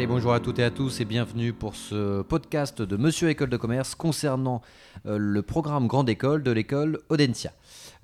Allez, bonjour à toutes et à tous et bienvenue pour ce podcast de Monsieur École de Commerce concernant euh, le programme Grande École de l'école Audencia.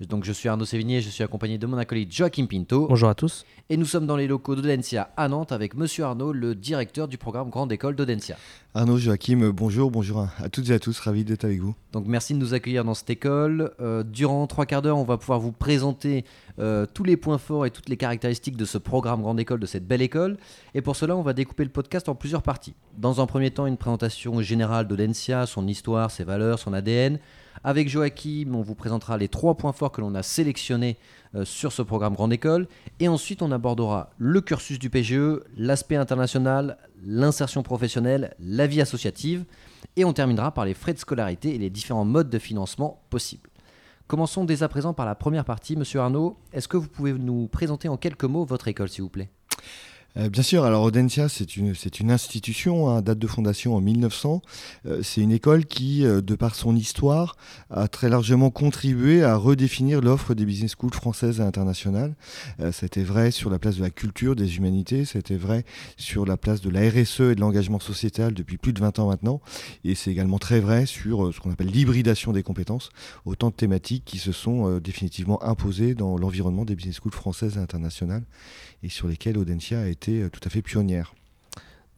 Donc je suis Arnaud Sévigné, je suis accompagné de mon acolyte Joachim Pinto. Bonjour à tous. Et nous sommes dans les locaux d'Audencia à Nantes avec Monsieur Arnaud, le directeur du programme Grande École d'Audencia. Arnaud, Joachim, bonjour, bonjour à toutes et à tous, ravi d'être avec vous. Donc merci de nous accueillir dans cette école. Euh, durant trois quarts d'heure, on va pouvoir vous présenter euh, tous les points forts et toutes les caractéristiques de ce programme Grande École, de cette belle école. Et pour cela, on va découper le podcast en plusieurs parties. Dans un premier temps, une présentation générale d'Audencia, son histoire, ses valeurs, son ADN. Avec Joachim, on vous présentera les trois points forts que l'on a sélectionnés euh, sur ce programme Grande École. Et ensuite, on abordera le cursus du PGE, l'aspect international, l'insertion professionnelle, la vie associative. Et on terminera par les frais de scolarité et les différents modes de financement possibles. Commençons dès à présent par la première partie. Monsieur Arnaud, est-ce que vous pouvez nous présenter en quelques mots votre école, s'il vous plaît? Euh, bien sûr, alors Audencia, c'est une, institution, hein, date de fondation en 1900. Euh, c'est une école qui, euh, de par son histoire, a très largement contribué à redéfinir l'offre des business schools françaises et internationales. c'était vrai sur la place de la culture, des humanités, c'était vrai sur la place de la RSE et de l'engagement sociétal depuis plus de 20 ans maintenant. Et c'est également très vrai sur ce qu'on appelle l'hybridation des compétences, autant de thématiques qui se sont définitivement imposées dans l'environnement des business schools françaises et internationales et sur lesquelles Audencia a été euh, tout à fait pionnière.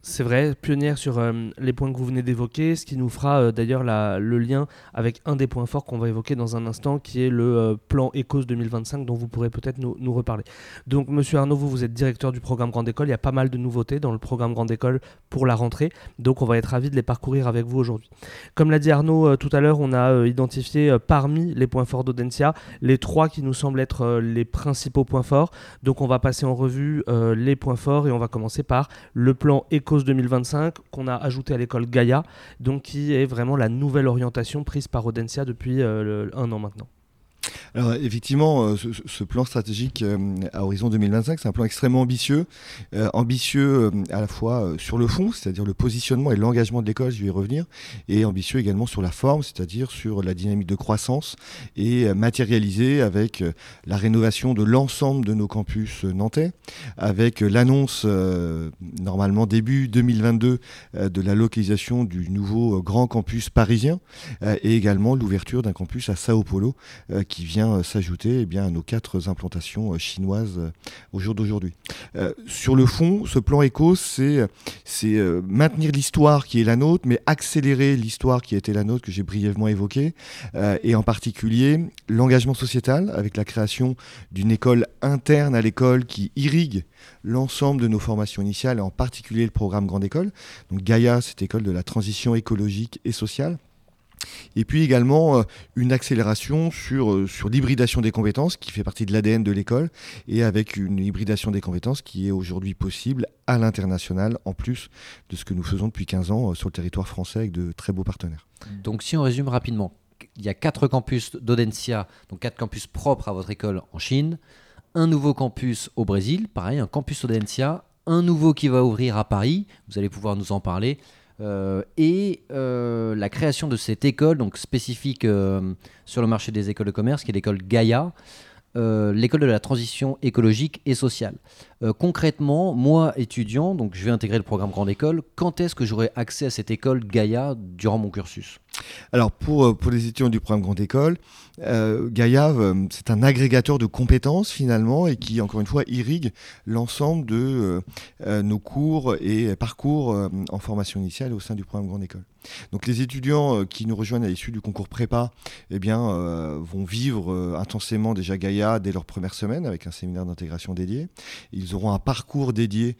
C'est vrai, pionnière sur euh, les points que vous venez d'évoquer, ce qui nous fera euh, d'ailleurs le lien avec un des points forts qu'on va évoquer dans un instant, qui est le euh, plan ECOS 2025, dont vous pourrez peut-être nous, reparler. Donc, monsieur Arnaud, vous, vous êtes directeur du programme Grande École. Il y a pas mal de nouveautés dans le programme Grande École pour la rentrée. Donc, on va être ravis de les parcourir avec vous aujourd'hui. Comme l'a dit Arnaud tout à l'heure, on a identifié parmi les points forts d'Audencia les trois qui nous semblent être les principaux points forts. Donc, on va passer en revue les points forts et on va commencer par le plan ECOS 2025 qu'on a ajouté à l'école Gaïa, donc qui est vraiment la nouvelle orientation prise par Audencia depuis euh, un an maintenant. Alors effectivement, euh, ce, plan stratégique euh, à horizon 2025, c'est un plan extrêmement ambitieux, euh, ambitieux à la fois sur le fond, c'est-à-dire le positionnement et l'engagement de l'école, je vais y revenir, et ambitieux également sur la forme, c'est-à-dire sur la dynamique de croissance, et matérialisé avec la rénovation de l'ensemble de nos campus nantais, avec l'annonce normalement début 2022 de la localisation du nouveau grand campus parisien, et également l'ouverture d'un campus à Sao Paulo qui vient euh, s'ajouter eh bien, à nos quatre implantations euh, chinoises euh, au jour d'aujourd'hui. sur le fond, ce plan éco, c'est maintenir l'histoire qui est la nôtre, mais accélérer l'histoire qui a été la nôtre, que j'ai brièvement évoquée, et en particulier l'engagement sociétal avec la création d'une école interne à l'école qui irrigue l'ensemble de nos formations initiales, et en particulier le programme Grande École. Donc Gaïa, cette école de la transition écologique et sociale. Et puis également euh, une accélération sur, euh, sur l'hybridation des compétences qui fait partie de l'ADN de l'école et avec une hybridation des compétences qui est aujourd'hui possible à l'international en plus de ce que nous faisons depuis 15 ans euh, sur le territoire français avec de très beaux partenaires. Donc si on résume rapidement, il y a quatre campus d'Audencia, donc quatre campus propres à votre école en Chine, un nouveau campus au Brésil, pareil, un campus Audencia, un nouveau qui va ouvrir à Paris, vous allez pouvoir nous en parler, euh, et euh, la création de cette école, donc spécifique euh, sur le marché des écoles de commerce, qui est l'école Gaïa, l'école de la transition écologique et sociale. concrètement, moi, étudiant, donc je vais intégrer le programme Grande École, quand est-ce que j'aurai accès à cette école Gaïa durant mon cursus? Alors pour, euh, pour les étudiants du programme Grande École, euh, euh, c'est un agrégateur de compétences finalement et qui, encore une fois, irrigue l'ensemble de nos cours et parcours en formation initiale au sein du programme Grande École. Donc les étudiants qui nous rejoignent à l'issue du concours prépa eh bien, vont vivre intensément déjà Gaïa dès leur première semaine avec un séminaire d'intégration dédié. Ils auront un parcours dédié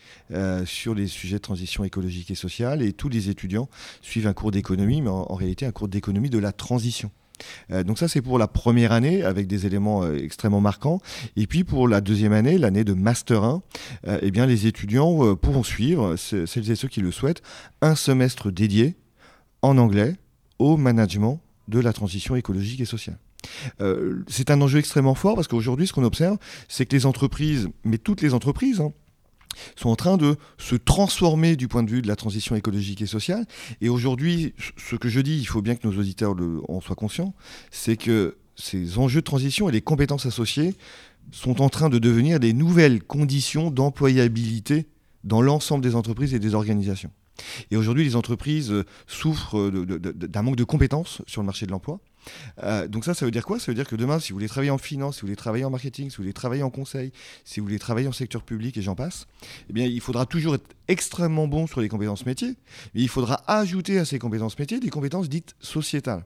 sur les sujets de transition écologique et sociale et tous les étudiants suivent un cours d'économie, mais en réalité cours d'économie de la transition. Euh, donc ça c'est pour la première année avec des éléments euh, extrêmement marquants. Et puis pour la deuxième année, l'année de Master 1, euh, eh bien les étudiants pourront suivre, celles et ceux qui le souhaitent, un semestre dédié en anglais au management de la transition écologique et sociale. c'est un enjeu extrêmement fort parce qu'aujourd'hui, ce qu'on observe, c'est que les entreprises, mais toutes les entreprises, hein, sont en train de se transformer du point de vue de la transition écologique et sociale. Et aujourd'hui, ce que je dis, il faut bien que nos auditeurs en soient conscients, c'est que ces enjeux de transition et les compétences associées sont en train de devenir des nouvelles conditions d'employabilité dans l'ensemble des entreprises et des organisations. Et aujourd'hui, les entreprises euh, souffrent euh, d'un manque de compétences sur le marché de l'emploi. Euh, donc ça, ça veut dire quoi? Ça veut dire que demain, si vous voulez travailler en finance, si vous voulez travailler en marketing, si vous voulez travailler en conseil, si vous voulez travailler en secteur public et j'en passe, eh bien, il faudra toujours être extrêmement bon sur les compétences métiers, mais il faudra ajouter à ces compétences métiers des compétences dites sociétales.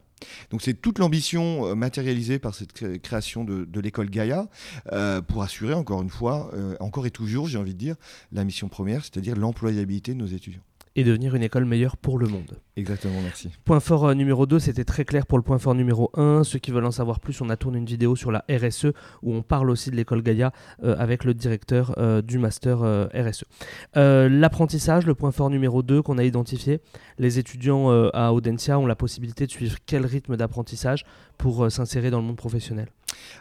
Donc c'est toute l'ambition matérialisée par cette création de, l'école Gaïa pour assurer, encore une fois, encore et toujours, j'ai envie de dire, la mission première, c'est-à-dire l'employabilité de nos étudiants et devenir une école meilleure pour le monde. Exactement, merci. Point fort euh, numéro 2, c'était très clair pour le point fort numéro 1. Ceux qui veulent en savoir plus, on a tourné une vidéo sur la RSE où on parle aussi de l'école Gaïa euh, avec le directeur euh, du master RSE. L'apprentissage, le point fort numéro 2 qu'on a identifié. Les étudiants à Audencia ont la possibilité de suivre quel rythme d'apprentissage pour s'insérer dans le monde professionnel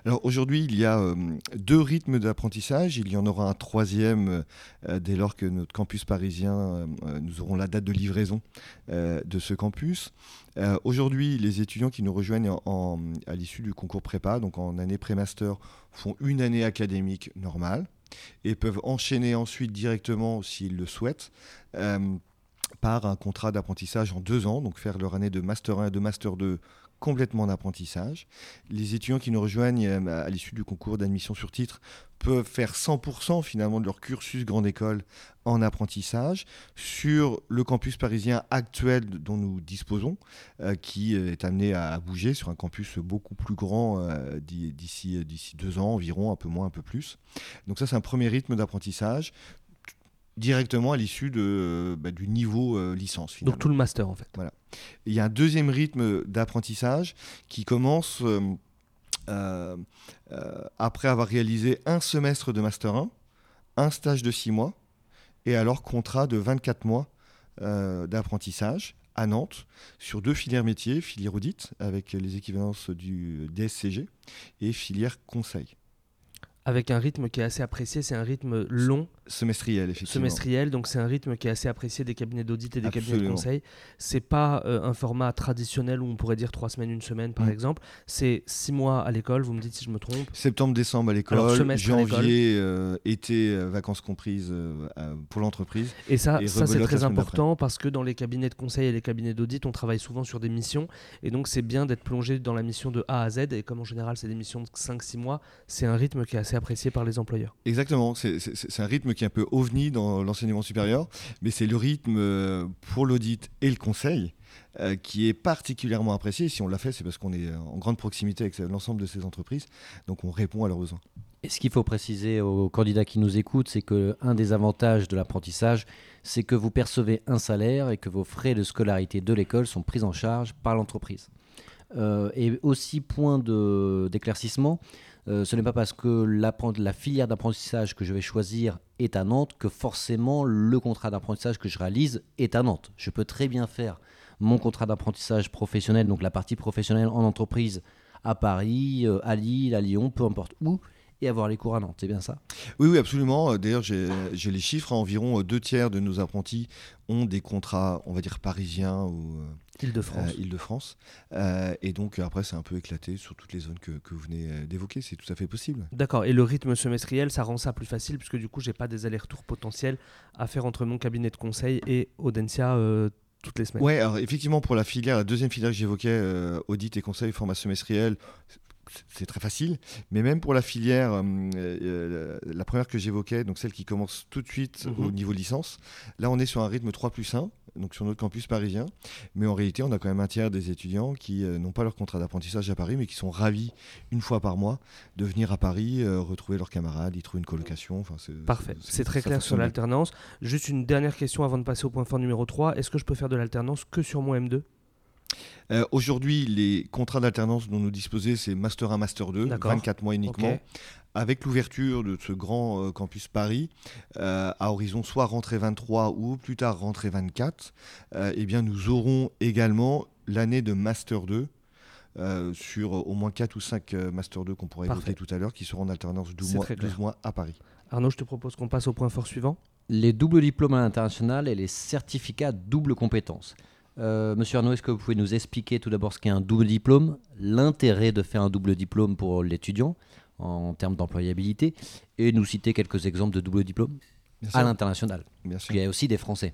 alors aujourd'hui, il y a euh, deux rythmes d'apprentissage. Il y en aura un troisième euh, dès lors que notre campus parisien, euh, nous aurons la date de livraison de ce campus. aujourd'hui, les étudiants qui nous rejoignent à l'issue du concours prépa, donc en année pré-master, font une année académique normale et peuvent enchaîner ensuite directement, s'ils le souhaitent, par un contrat d'apprentissage en deux ans, donc faire leur année de Master 1 et de Master 2 complètement d'apprentissage. Les étudiants qui nous rejoignent euh, à l'issue du concours d'admission sur titre peuvent faire 100% finalement de leur cursus grande école en apprentissage sur le campus parisien actuel dont nous disposons, euh, qui est amené à, bouger sur un campus beaucoup plus grand euh, d'ici deux ans environ, un peu moins, un peu plus. Donc ça c'est un premier rythme d'apprentissage directement à l'issue bah, du niveau licence. Donc tout le master en fait. Voilà. Il y a un deuxième rythme d'apprentissage qui commence euh, euh, euh, après avoir réalisé un semestre de Master 1, un stage de 6 mois, et alors contrat de 24 mois d'apprentissage à Nantes sur deux filières métiers, filière audit avec les équivalences du DSCG et filière conseil avec un rythme qui est assez apprécié. C'est un rythme long. Semestriel, effectivement. Semestriel, donc c'est un rythme qui est assez apprécié des cabinets d'audit et des cabinets de conseil. C'est pas euh, un format traditionnel où on pourrait dire trois semaines, une semaine par mm. exemple. C'est six mois à l'école, vous me dites si je me trompe. Septembre, décembre à l'école, janvier, euh, été, euh, vacances comprises pour l'entreprise. Et ça, ça c'est très important parce que dans les cabinets de conseil et les cabinets d'audit, on travaille souvent sur des missions. Et donc c'est bien d'être plongé dans la mission de A à Z. Et comme en général, c'est des missions de 5-6 mois, c'est un rythme qui est assez apprécié par les employeurs. Exactement, c'est un rythme qui est un peu ovni dans l'enseignement supérieur, mais c'est le rythme euh, pour l'audit et le conseil euh, qui est particulièrement apprécié. Si on l'a fait, c'est parce qu'on est en grande proximité avec l'ensemble de ces entreprises, donc on répond à leurs besoins. Et ce qu'il faut préciser aux candidats qui nous écoutent, c'est qu'un des avantages de l'apprentissage, c'est que vous percevez un salaire et que vos frais de scolarité de l'école sont pris en charge par l'entreprise. Euh, et aussi, point d'éclaircissement, euh, ce n'est pas parce que la filière d'apprentissage que je vais choisir est à Nantes que forcément le contrat d'apprentissage que je réalise est à Nantes. Je peux très bien faire mon contrat d'apprentissage professionnel, donc la partie professionnelle en entreprise à Paris, euh, à Lille, à Lyon, peu importe où, et avoir les cours à Nantes, c'est bien ça? Oui, oui, absolument. D'ailleurs, j'ai les chiffres. Environ deux tiers de nos apprentis ont des contrats, on va dire, parisiens ou Île-de-France. Euh, Île-de-France. Euh, et donc après, c'est un peu éclaté sur toutes les zones que, que vous venez euh, d'évoquer. C'est tout à fait possible. D'accord. Et le rythme semestriel, ça rend ça plus facile puisque du coup, j'ai pas des allers-retours potentiels à faire entre mon cabinet de conseil et Audencia toutes les semaines. Ouais, alors effectivement, pour la filière, la deuxième filière que j'évoquais, audit et conseil, format semestriel, c'est très facile. Mais même pour la filière, la première que j'évoquais, donc celle qui commence tout de suite mhm. au niveau licence, là on est sur un rythme 3 plus 1 donc sur notre campus parisien. Mais en réalité, on a quand même un tiers des étudiants qui euh, n'ont pas leur contrat d'apprentissage à Paris, mais qui sont ravis, une fois par mois, de venir à Paris, euh, retrouver leurs camarades, y trouver une colocation. Enfin, Parfait, c'est très clair sur l'alternance. Juste une dernière question avant de passer au point fort numéro 3. Est-ce que je peux faire de l'alternance que sur mon M2 euh, Aujourd'hui, les contrats d'alternance dont nous disposons, c'est Master 1, Master 2, 24 mois uniquement, avec l'ouverture de ce grand euh, campus Paris euh, à horizon soit rentrée 23 ou plus tard rentrée 24, euh, eh bien nous aurons également l'année de Master 2 sur au moins 4 ou 5 Master 2 qu'on pourrait évoquer tout à l'heure, qui seront en alternance 12 mois, 12 mois, à Paris. Arnaud, je te propose qu'on passe au point fort suivant. Les doubles diplômes à l'international et les certificats double compétence. Monsieur Arnaud, est-ce que vous pouvez nous expliquer tout d'abord ce qu'est un double diplôme, l'intérêt de faire un double diplôme pour l'étudiant, en termes d'employabilité et nous citer quelques exemples de double diplôme à l'international. Bien Parce sûr. qu'il y a aussi des Français.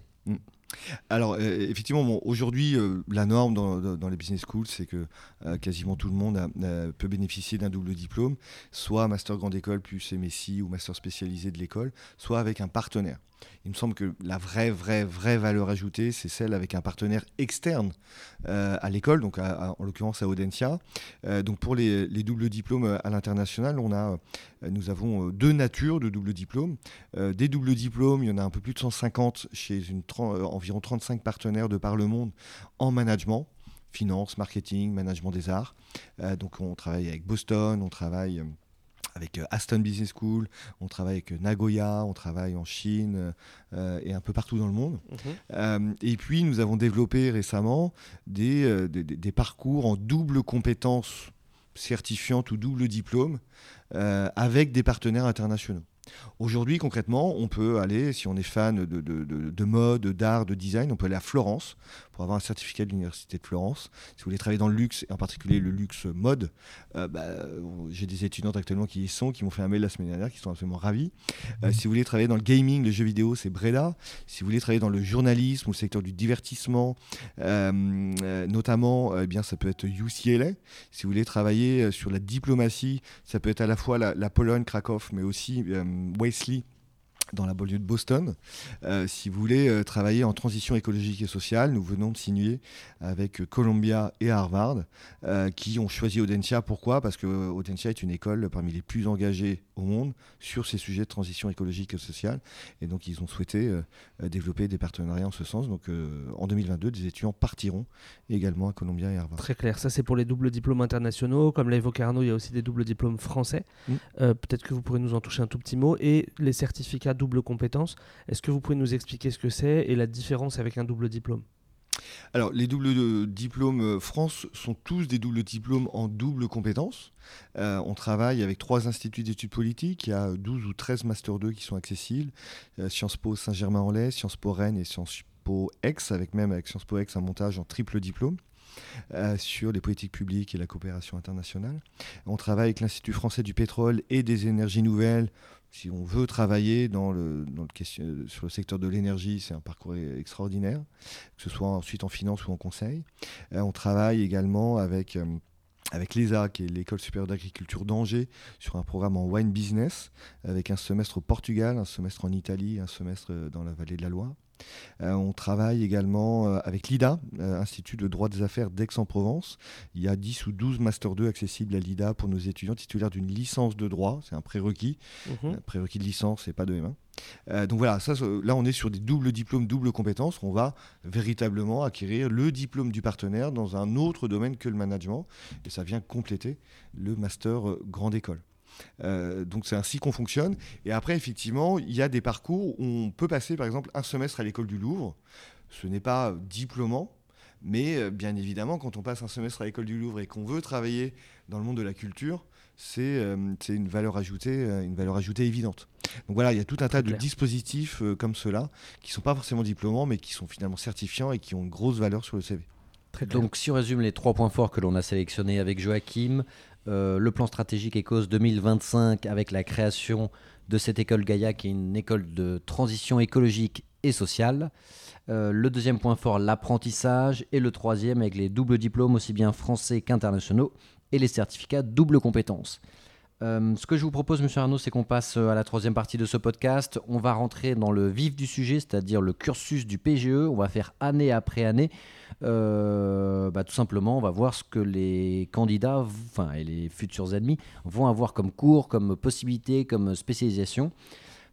Alors, euh, effectivement, bon, aujourd'hui, euh, la norme dans, dans- dans les business schools, c'est que euh, quasiment tout le monde a- a- peut bénéficier d'un double diplôme, soit master grande école plus MSI ou master spécialisé de l'école, soit avec un partenaire. Il me semble que la vraie, vraie, vraie valeur ajoutée, c'est celle avec un partenaire externe euh, à l'école, donc en l'occurrence à Audencia. Euh, donc pour les, les doubles diplômes à l'international, on a, euh, nous avons euh, deux natures de doubles diplômes. Euh, des doubles diplômes, il y en a un peu plus de 150 chez euh, environ 35 partenaires de par le monde en management, finance, marketing, management des arts. Euh, donc on travaille avec Boston, on travaille euh, avec euh, Aston Business School, on travaille avec euh, Nagoya, on travaille en Chine euh, et un peu partout dans le monde. Euh, et puis, nous avons développé récemment des, euh, des, des- des parcours en double compétence certifiante ou double diplôme avec des partenaires internationaux. Aujourd'hui, concrètement, on peut aller, si on est fan de, de- de- de mode, d'art, de design, on peut aller à Florence pour avoir un certificat de l'Université de Florence. Si vous voulez travailler dans le luxe, et en particulier le luxe mode, euh, bah, j'ai des étudiantes actuellement qui y sont, qui m'ont fait un mail la semaine dernière, qui sont absolument ravis. Euh, si vous voulez travailler dans le gaming, le jeu vidéo, c'est Breda. Si vous voulez travailler dans le journalisme ou le secteur du divertissement, euh, notamment, eh bien, ça peut être UCLA. Si vous voulez travailler sur la diplomatie, ça peut être à la fois la, la Pologne, Krakow, mais aussi Wesley dans la banlieue de Boston. Euh, si vous voulez euh, travailler en transition écologique et sociale, nous venons de signer avec Columbia et Harvard, euh, qui ont choisi Audencia. Pourquoi? Parce que Audencia est une école parmi les plus engagées au monde sur ces sujets de transition écologique et sociale. Et donc, ils ont souhaité développer des partenariats en ce sens. Donc, en 2022, des étudiants partiront également à Columbia et Harvard. Très clair, ça c'est pour les doubles diplômes internationaux. Comme l'a évoqué Arnaud, il y a aussi des doubles diplômes français. Mm. Euh, Peut-être que vous pourrez nous en toucher un tout petit mot. Et les certificats double compétence, est-ce que vous pouvez nous expliquer ce que c'est et la différence avec un double diplôme? Alors, les doubles euh, diplômes euh, France sont tous des doubles diplômes en double compétences. Euh, on travaille avec trois instituts d'études politiques. Il y a 12 ou 13 Master 2 qui sont accessibles. Sciences Po Saint-Germain-en-Laye, Sciences Po Rennes et Sciences Po Aix, avec même avec Sciences Po Aix un montage en triple diplôme. sur les politiques publiques et la coopération internationale. On travaille avec l'Institut français du pétrole et des énergies nouvelles. Si on veut travailler dans le, sur le secteur de l'énergie, c'est un parcours e- extraordinaire que ce soit ensuite en finance ou en conseil. Euh, on travaille également avec, euh, avec l'ESA, qui est l'École supérieure d'agriculture d'Angers, sur un programme en wine business, avec un semestre au Portugal, un semestre en Italie, un semestre euh, dans la vallée de la Loire. Euh, on travaille également euh, avec l'IDA, euh, Institut de droit des affaires d'Aix-en-Provence. Il y a 10 ou 12 Master 2 accessibles à l'IDA pour nos étudiants titulaires d'une licence de droit. C'est un prérequis. Mhm. Prérequis de licence et pas de M1. Euh, donc voilà, ça, là on est sur des doubles diplômes, doubles compétences. On va véritablement acquérir le diplôme du partenaire dans un autre domaine que le management. Et ça vient compléter le master grande école. Euh, donc c'est ainsi qu'on fonctionne. Et après, effectivement, il y a des parcours où on peut passer, par exemple, un semestre à l'école du Louvre. Ce n'est pas diplômant, mais euh, bien évidemment, quand on passe un semestre à l'école du Louvre et qu'on veut travailler dans le monde de la culture, c'est euh, une valeur ajoutée, une valeur ajoutée évidente. Donc voilà, il y a tout un tas de clair. dispositifs euh, comme cela qui sont pas forcément diplômants, mais qui sont finalement certifiants et qui ont une grosse valeur sur le CV. Très clair. Donc, si on résume les trois points forts que l'on a sélectionnés avec Joachim, euh, le plan stratégique ECOS 2025 avec la création de cette école Gaïa qui est une école de transition écologique et sociale. Euh, le deuxième point fort, l'apprentissage. Et le troisième avec les doubles diplômes aussi bien français qu'internationaux et les certificats double compétence. Euh, ce que je vous propose, Monsieur Arnaud, c'est qu'on passe euh, à la troisième partie de ce podcast. On va rentrer dans le vif du sujet, c'est-à-dire le cursus du PGE. On va faire année après année. Euh, bah, tout simplement, on va voir ce que les candidats, enfin, et les futurs admis, vont avoir comme cours, comme possibilité, comme spécialisation.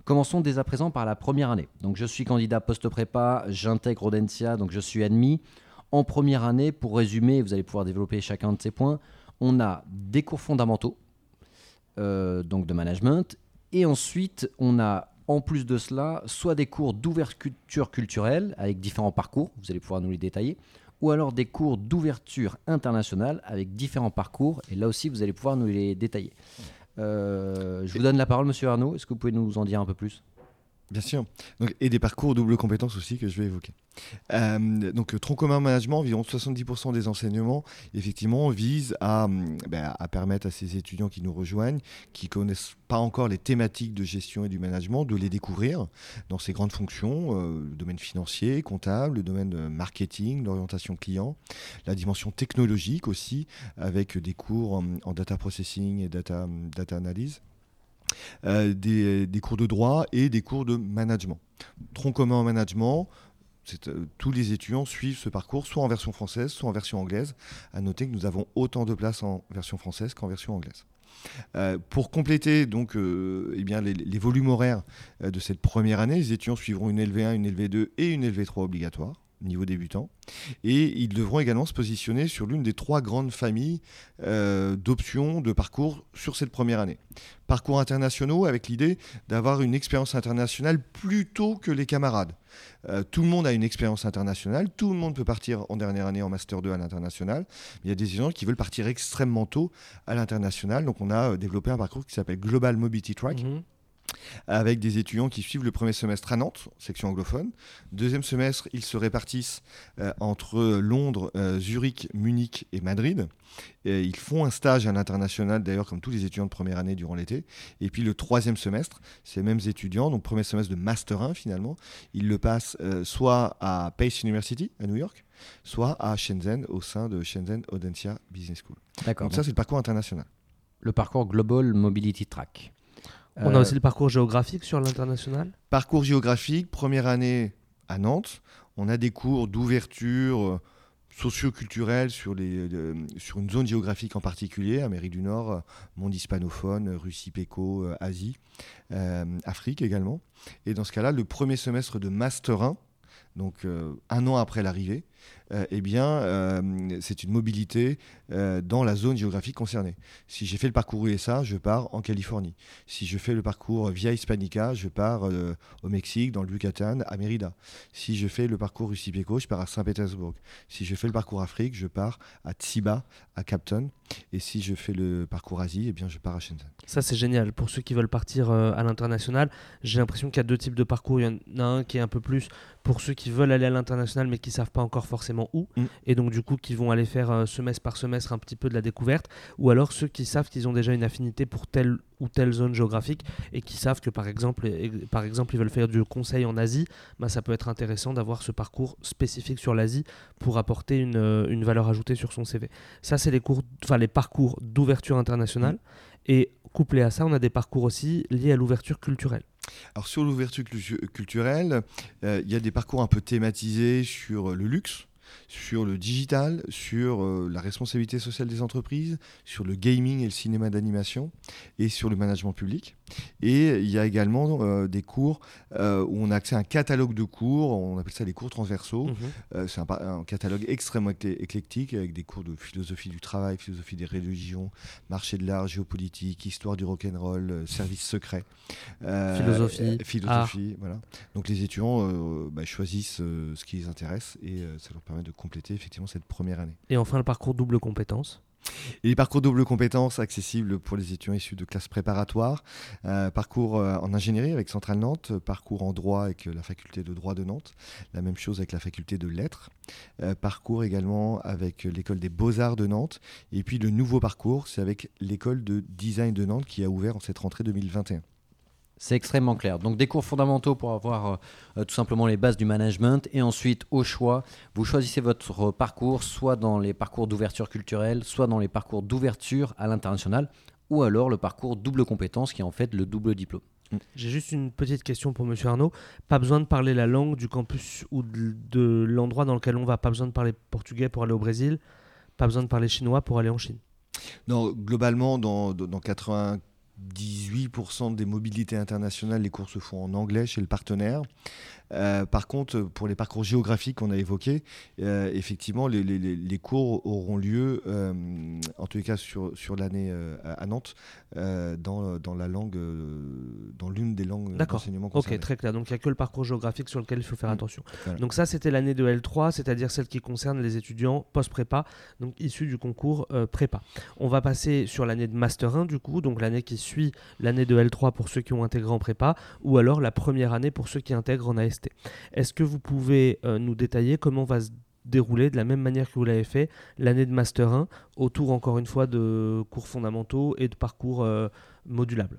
Commençons dès à présent par la première année. Donc, je suis candidat post-prépa, j'intègre Audencia, donc je suis admis. En première année, pour résumer, vous allez pouvoir développer chacun de ces points, on a des cours fondamentaux, euh, donc de management, et ensuite on a en plus de cela soit des cours d'ouverture culturelle avec différents parcours, vous allez pouvoir nous les détailler, ou alors des cours d'ouverture internationale avec différents parcours, et là aussi vous allez pouvoir nous les détailler. Euh, je vous donne la parole, monsieur Arnaud, est-ce que vous pouvez nous en dire un peu plus? Bien sûr. Et des parcours double compétences aussi que je vais évoquer. Euh, donc, tronc commun management, environ 70% des enseignements, effectivement, visent à, ben, à, permettre à ces étudiants qui nous rejoignent, qui connaissent pas encore les thématiques de gestion et du management, de les découvrir dans ces grandes fonctions, euh, le domaine financier, comptable, le domaine marketing, l'orientation client, la dimension technologique aussi, avec des cours en, en data processing et data, data analyse. Euh, des, cours de droit et des cours de management. Tronc commun en management, euh, tous les étudiants suivent ce parcours soit en version française, soit en version anglaise. À noter que nous avons autant de places en version française qu'en version anglaise. Euh, pour compléter donc eh les, les, volumes horaires de cette première année, les étudiants suivront une LV1, une LV2 et une LV3 obligatoire niveau débutant. Et ils devront également se positionner sur l'une des trois grandes familles euh, d'options de parcours sur cette première année. Parcours internationaux avec l'idée d'avoir une expérience internationale plutôt que les camarades. Euh, tout le monde a une expérience internationale, tout le monde peut partir en dernière année en Master 2 à l'international. Il y a des étudiants qui veulent partir extrêmement tôt à l'international. Donc on a euh, développé un parcours qui s'appelle Global Mobility Track. Mhm avec des étudiants qui suivent le premier semestre à Nantes, section anglophone. Deuxième semestre, ils se répartissent euh, entre Londres, euh, Zurich, Munich et Madrid. Et ils font un stage à l'international, d'ailleurs, comme tous les étudiants de première année durant l'été. Et puis le troisième semestre, ces mêmes étudiants, donc premier semestre de Master 1 finalement, ils le passent euh, soit à Pace University à New York, soit à Shenzhen au sein de Shenzhen Audencia Business School. D'accord. Donc ça, c'est le parcours international. Le parcours Global Mobility Track. On a euh, aussi le parcours géographique sur l'international? Parcours géographique, première année à Nantes. On a des cours d'ouverture euh, socio-culturelle sur, euh, sur une zone géographique en particulier, Amérique du Nord, monde hispanophone, Russie, Péco, Asie, Afrique également. Et dans ce cas-là, le premier semestre de Master 1, donc un an après l'arrivée, euh, eh bien, euh, c'est une mobilité euh, dans la zone géographique concernée. Si j'ai fait le parcours USA, je pars en Californie. Si je fais le parcours Via Hispanica, je pars au Mexique, dans le Yucatan, à Mérida. Si je fais le parcours Rusipeco, je pars à Saint-Pétersbourg. Si je fais le parcours Afrique, je pars à Tsiba, à Capton. Et si je fais le parcours Asie, eh bien, je pars à Shenzhen. Ça, c'est génial. Pour ceux qui veulent partir à l'international, j'ai l'impression qu'il y a deux types de parcours. Il y en a un qui est un peu plus pour ceux qui veulent aller à l'international, mais qui ne savent pas encore forcément où, mm. et donc du coup qui vont aller faire euh, semestre par semestre un petit peu de la découverte, ou alors ceux qui savent qu'ils ont déjà une affinité pour telle ou telle zone géographique et qui savent que par exemple, par exemple ils veulent faire du conseil en Asie, bah, ça peut être intéressant d'avoir ce parcours spécifique sur l'Asie pour apporter une, euh, une, valeur ajoutée sur son CV. Ça c'est les cours, enfin les parcours d'ouverture internationale mm. et couplé à ça on a des parcours aussi liés à l'ouverture culturelle. Alors sur l'ouverture culturelle, euh, il y a des parcours un peu thématisés sur le luxe, sur le digital, sur euh, la responsabilité sociale des entreprises, sur le gaming et le cinéma d'animation et sur le management public. Et il y a également euh, des cours euh, où on a accès à un catalogue de cours, on appelle ça les cours transversaux. Mhm. c'est un, catalogue extrêmement éclectique avec des cours de philosophie du travail, philosophie des religions, marché de l'art, géopolitique, histoire du rock'n'roll, service secret. philosophie. philosophie, voilà. Donc les étudiants bah, choisissent ce qui les intéresse et ça leur permet de compléter effectivement cette première année. Et enfin le parcours double compétence et les parcours double compétence accessibles pour les étudiants issus de classes préparatoires, euh, parcours euh, en ingénierie avec Centrale Nantes, parcours en droit avec la faculté de droit de Nantes, la même chose avec la faculté de lettres, euh, parcours également avec l'école des beaux-arts de Nantes, et puis le nouveau parcours, c'est avec l'école de design de Nantes qui a ouvert en cette rentrée 2021. C'est extrêmement clair. Donc des cours fondamentaux pour avoir euh, euh, tout simplement les bases du management et ensuite au choix, vous choisissez votre parcours soit dans les parcours d'ouverture culturelle, soit dans les parcours d'ouverture à l'international ou alors le parcours double compétence qui est en fait le double diplôme. Mm. J'ai juste une petite question pour Monsieur Arnaud. Pas besoin de parler la langue du campus ou de, l'endroit dans lequel on va. Pas besoin de parler portugais pour aller au Brésil. Pas besoin de parler chinois pour aller en Chine. Non, globalement, dans, dans 80 18% des mobilités internationales, les cours se font en anglais chez le partenaire. Euh, par contre, pour les parcours géographiques qu'on a évoqués, euh, effectivement, les, cours auront lieu, euh, en tous les cas sur, sur l'année à Nantes, dans, dans, la langue, dans l'une des langues d'enseignement Ok, très clair. Donc il n'y a que le parcours géographique sur lequel il faut faire mm. attention. Donc ça, c'était l'année de L3, c'est-à-dire celle qui concerne les étudiants post-prépa, donc issus du concours prépa. On va passer sur l'année de Master 1, du coup, donc l'année qui suit l'année de L3 pour ceux qui ont intégré en prépa, ou alors la première année pour ceux qui intègrent en AST. Est-ce que vous pouvez euh, nous détailler comment va se dérouler de la même manière que vous l'avez fait l'année de Master 1, autour encore une fois de cours fondamentaux et de parcours euh, modulables?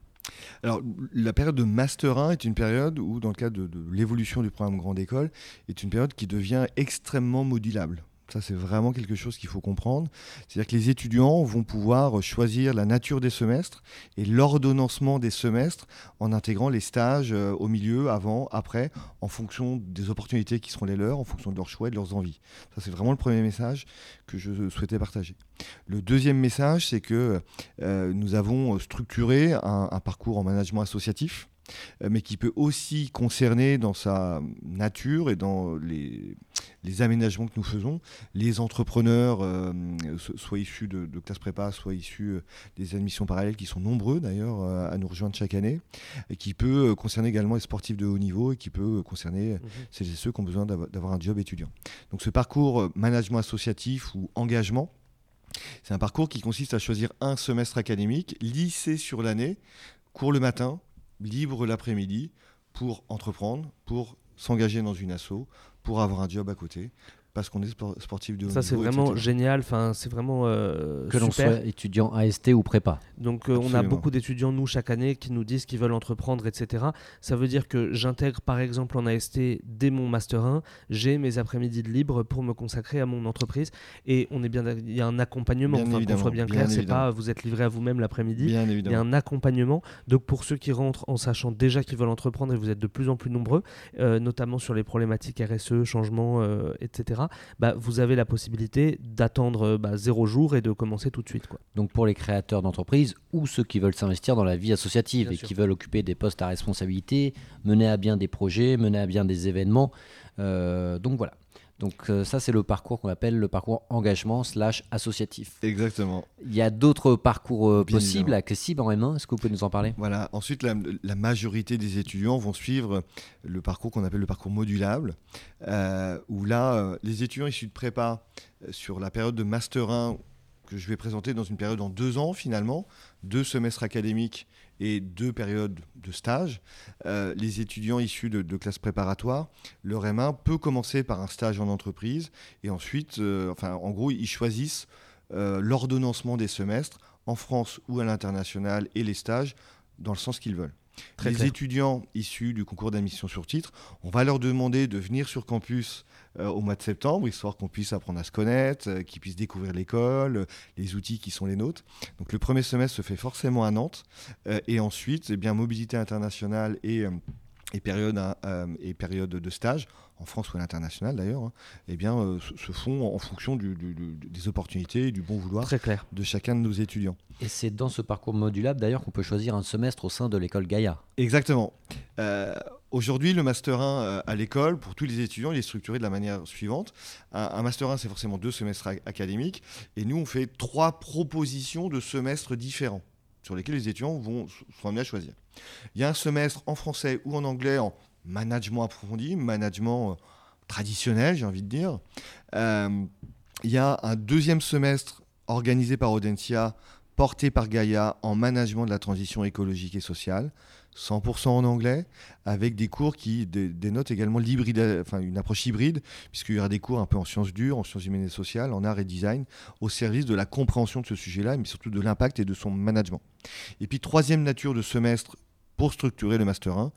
Alors, la période de Master 1 est une période où, dans le cadre de, de l'évolution du programme Grande École, est une période qui devient extrêmement modulable. Ça, c'est vraiment quelque chose qu'il faut comprendre. C'est-à-dire que les étudiants vont pouvoir choisir la nature des semestres et l'ordonnancement des semestres en intégrant les stages euh, au milieu, avant, après, en fonction des opportunités qui seront les leurs, en fonction de leurs choix et de leurs envies. Ça, c'est vraiment le premier message que je souhaitais partager. Le deuxième message, c'est que euh, nous avons structuré un, parcours en management associatif mais qui peut aussi concerner dans sa nature et dans les, aménagements que nous faisons les entrepreneurs, euh, soit issus de, de classe prépa, soit issus euh, des admissions parallèles, qui sont nombreux d'ailleurs à nous rejoindre chaque année, et qui peut concerner également les sportifs de haut niveau et qui peut concerner mhm. celles et ceux qui ont besoin d'avoir un job étudiant. Donc ce parcours management associatif ou engagement, c'est un parcours qui consiste à choisir un semestre académique, lycée sur l'année, cours le matin, libre l'après-midi pour entreprendre, pour s'engager dans une asso, pour avoir un job à côté parce qu'on est sportif de haut Ça, c'est vraiment génial. Enfin, c'est vraiment euh, que l'on soit étudiant AST ou prépa. Donc, euh, on a beaucoup d'étudiants nous chaque année qui nous disent qu'ils veulent entreprendre, etc. Ça veut dire que j'intègre par exemple en AST dès mon master 1, j'ai mes après-midi de libre pour me consacrer à mon entreprise et on est bien. Il y a un accompagnement. Enfin, qu'on soit bien, clair, c'est pas vous êtes livré à vous-même l'après-midi. Il y a un accompagnement. Donc, pour ceux qui rentrent en sachant déjà qu'ils veulent entreprendre et vous êtes de plus en plus nombreux, euh, notamment sur les problématiques RSE, changement, etc bah, vous avez la possibilité d'attendre euh, bah, zéro jour et de commencer tout de suite. Quoi. Donc pour les créateurs d'entreprises ou ceux qui veulent s'investir dans la vie associative et qui veulent occuper des postes à responsabilité, mener à bien des projets, mener à bien des événements. Euh, donc voilà. Donc euh, ça, c'est le parcours qu'on appelle le parcours engagement slash associatif. Exactement. Il y a d'autres parcours euh, possibles, accessibles en M1. Est-ce que vous pouvez nous en parler? Voilà. Ensuite, la, majorité des étudiants vont suivre le parcours qu'on appelle le parcours modulable, euh, où là, les étudiants issus de prépa sur la période de Master 1 que je vais présenter dans une période en deux ans finalement, deux semestres académiques et deux périodes de stage. Euh, les étudiants issus de, classes préparatoires, leur M1 peut commencer par un stage en entreprise et ensuite, euh, enfin, en gros, ils choisissent euh, l'ordonnancement des semestres en France ou à l'international et les stages dans le sens qu'ils veulent les étudiants issus du concours d'admission sur titre, on va leur demander de venir sur campus au mois de septembre, histoire qu'on puisse apprendre à se connaître, euh, qu'ils puissent découvrir l'école, euh, les outils qui sont les nôtres. Donc le premier semestre se fait forcément à Nantes, et ensuite, eh bien, mobilité internationale et et période, et période de stage, en France ou à l'international d'ailleurs, hein, eh bien, euh, se font en fonction des opportunités et du bon vouloir de chacun de nos étudiants. Et c'est dans ce parcours modulable d'ailleurs qu'on peut choisir un semestre au sein de l'école Gaïa. Exactement. Euh, aujourd'hui, le Master 1 euh, à l'école, pour tous les étudiants, il est structuré de la manière suivante. Un, Master 1, c'est forcément deux semestres académiques, et nous, on fait trois propositions de semestres différents sur lesquels les étudiants vont, sont amenés choisir. Il y a un semestre en français ou en anglais en management approfondi, management euh, traditionnel, j'ai envie de dire. Euh, il y a un deuxième semestre organisé par Audencia, porté par Gaïa en management de la transition écologique et sociale. 100% en anglais, avec des cours qui dénotent également enfin, une approche hybride, puisqu'il y aura des cours un peu en sciences dures, en sciences humaines et sociales, en art et design, au service de la compréhension de ce sujet-là, mais surtout de l'impact et de son management. Et puis, troisième nature de semestre pour structurer le Master 1,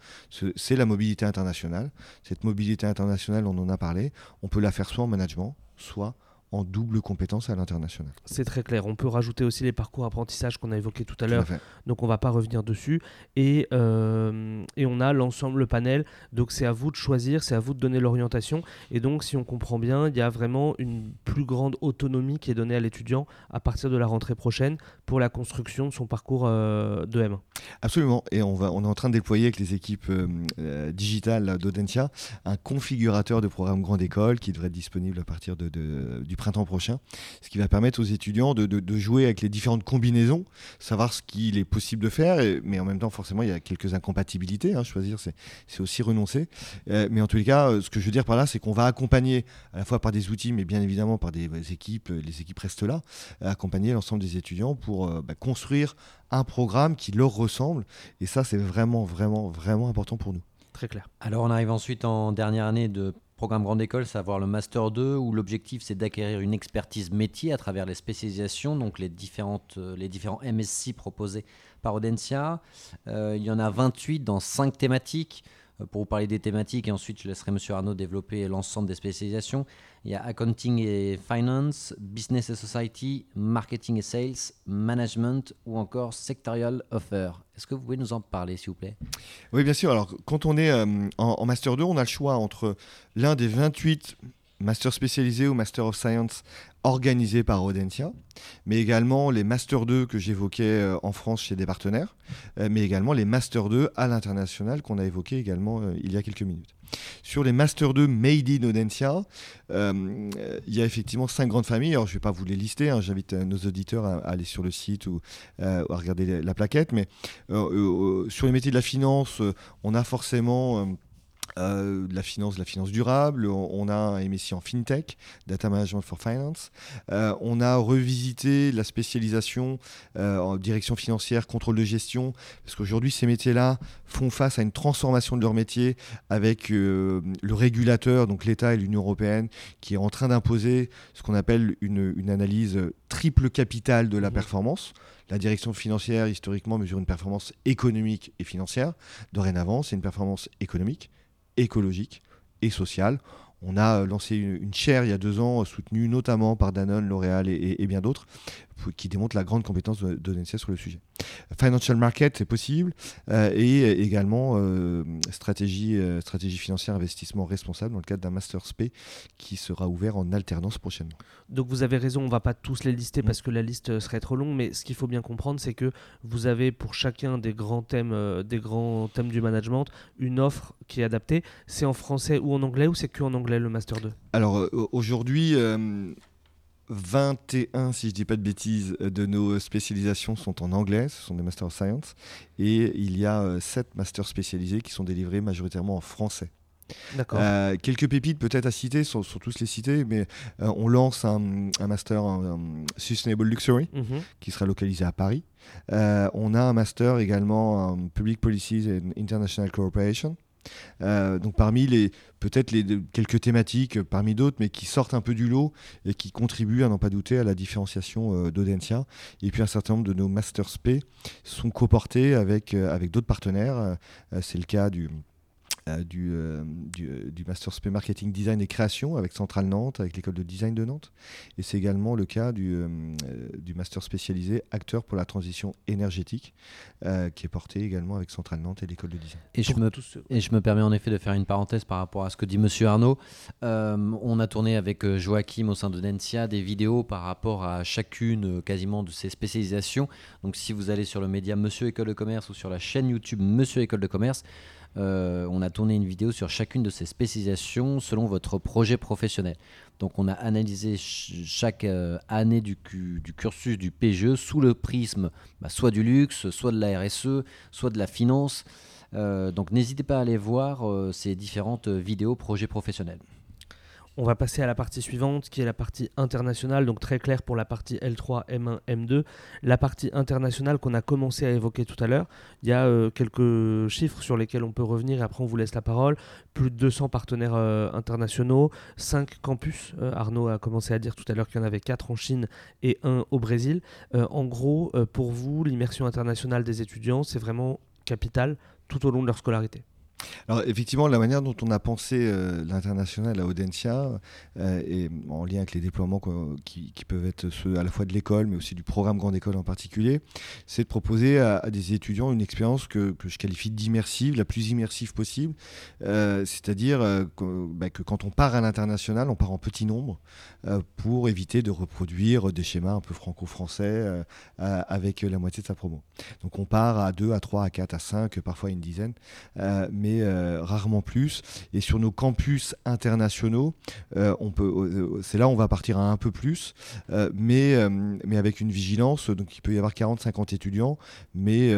c'est la mobilité internationale. Cette mobilité internationale, on en a parlé, on peut la faire soit en management, soit en double compétence à l'international. C'est très clair. On peut rajouter aussi les parcours apprentissage qu'on a évoqués tout à l'heure. Donc on va pas revenir dessus. Et, euh, et on a l'ensemble, le panel. Donc c'est à vous de choisir, c'est à vous de donner l'orientation. Et donc si on comprend bien, il y a vraiment une plus grande autonomie qui est donnée à l'étudiant à partir de la rentrée prochaine pour la construction de son parcours euh, de M1. Absolument. Et on, va, on est en train de déployer avec les équipes euh, digitales d'Audentia un configurateur de programme grande école qui devrait être disponible à partir de, du printemps prochain, ce qui va permettre aux étudiants de, jouer avec les différentes combinaisons, savoir ce qu'il est possible de faire, mais en même temps, forcément, il y a quelques incompatibilités. Hein, choisir, c'est aussi renoncer. Euh, mais en tous les cas, ce que je veux dire par là, c'est qu'on va accompagner à la fois par des outils, mais bien évidemment par des, équipes, les équipes restent là, accompagner l'ensemble des étudiants pour bah, construire un programme qui leur ressemble. Et ça, c'est vraiment, vraiment, vraiment important pour nous. Très clair. Alors, on arrive ensuite en dernière année de programme grande école, savoir le Master 2, où l'objectif c'est d'acquérir une expertise métier à travers les spécialisations, donc les, différentes, euh, les différents MSC proposés par Audencia. Euh, il y en a 28 dans 5 thématiques. Euh, pour vous parler des thématiques, et ensuite je laisserai M. Arnaud développer l'ensemble des spécialisations. Il y a Accounting et Finance, Business et Society, Marketing et Sales, Management ou encore Sectorial Offer. Est-ce que vous pouvez nous en parler, s'il vous plaît? Oui, bien sûr. Alors, quand on est euh, en, Master 2, on a le choix entre l'un des 28 Masters spécialisés ou Master of Science organisés par Audencia, mais également les Master 2 que j'évoquais euh, en France chez des partenaires, euh, mais également les Master 2 à l'international qu'on a évoqué également il y a quelques minutes. Sur les Master 2 Made in Audencia, euh, il y a effectivement cinq grandes familles. Alors, je ne vais pas vous les lister, hein. j'invite euh, nos auditeurs à, aller sur le site ou euh, à regarder la plaquette. Mais sur les métiers de la finance, on a forcément euh, la finance, la finance durable. On, a un MSI en FinTech, Data Management for Finance. Euh, on a revisité la spécialisation euh, en direction financière, contrôle de gestion, parce qu'aujourd'hui, ces métiers-là font face à une transformation de leur métier avec le régulateur, donc l'État et l'Union européenne, qui est en train d'imposer ce qu'on appelle une, une, analyse triple capitale de la mmh. performance. La direction financière, historiquement, mesure une performance économique et financière. Dorénavant, c'est une performance économique écologique et sociale. On a lancé une chaire il y a deux ans, soutenue notamment par Danone, L'Oréal et, bien d'autres, qui démontre la grande compétence de, sur le sujet. Financial market, c'est possible, euh, et également euh, stratégie, euh, stratégie financière, investissement responsable dans le cadre d'un Master SP qui sera ouvert en alternance prochainement. Donc vous avez raison, on ne va pas tous les lister mm. parce que la liste serait trop longue, mais ce qu'il faut bien comprendre, c'est que vous avez pour chacun des grands thèmes, des grands thèmes du management, une offre qui est adaptée. C'est en français ou en anglais ou c'est que en anglais le Master 2 Alors aujourd'hui 21, si je ne dis pas de bêtises, de nos spécialisations sont en anglais, ce sont des Master of Science, et il y a 7 euh, masters spécialisés qui sont délivrés majoritairement en français. Euh, quelques pépites peut-être à citer, sur, tous les cités, mais euh, on lance un, master en, Sustainable Luxury mhm. qui sera localisé à Paris. on a un master également en Public Policies and International Cooperation euh, donc parmi les peut-être les quelques thématiques euh, parmi d'autres, mais qui sortent un peu du lot et qui contribuent à n'en pas douter à la différenciation euh, d'Audencia. Et puis un certain nombre de nos Masters P sont coportés avec, avec d'autres partenaires. C'est le cas du euh, du, euh, euh, du, Master SP Marketing Design et Création avec Centrale Nantes, avec l'école de design de Nantes. Et c'est également le cas du, du Master spécialisé Acteur pour la transition énergétique, qui est porté également avec Centrale Nantes et l'école de design. Et je, me, et je me permets en effet de faire une parenthèse par rapport à ce que dit Monsieur Arnaud. on a tourné avec Joachim au sein de Dencia des vidéos par rapport à chacune quasiment de ces spécialisations. Donc si vous allez sur le média Monsieur École de Commerce ou sur la chaîne YouTube Monsieur École de Commerce, euh, on a tourné une vidéo sur chacune de ces spécialisations selon votre projet professionnel. Donc on a analysé chaque euh, année du, cursus du PGE sous le prisme bah, soit du luxe, soit de la RSE, soit de la finance. Euh, donc n'hésitez pas à aller voir ces différentes vidéos projets professionnels. On va passer à la partie suivante qui est la partie internationale, donc très clair pour la partie L3, M1, M2. La partie internationale qu'on a commencé à évoquer tout à l'heure, il y a euh, quelques chiffres sur lesquels on peut revenir et après on vous laisse la parole. Plus de 200 partenaires euh, internationaux, 5 campus. Euh, Arnaud a commencé à dire tout à l'heure qu'il y en avait 4 en Chine et 1 au Brésil. en gros, pour vous, l'immersion internationale des étudiants, c'est vraiment capital tout au long de leur scolarité. Alors effectivement, la manière dont on a pensé euh, l'international à Audencia, euh, et en lien avec les déploiements qui, peuvent être ceux à la fois de l'école, mais aussi du programme Grande École en particulier, c'est de proposer à, des étudiants une expérience que, je qualifie d'immersive, la plus immersive possible. Euh, c'est-à-dire bah, que, quand on part à l'international, on part en petit nombre pour éviter de reproduire des schémas un peu franco-français avec la moitié de sa promo. Donc on part à 2, à 3, à 4, à 5, parfois une dizaine. mais mais rarement plus. Et sur nos campus internationaux, on peut, c'est là où on va partir à un peu plus, mais, mais avec une vigilance. Donc il peut y avoir 40-50 étudiants, mais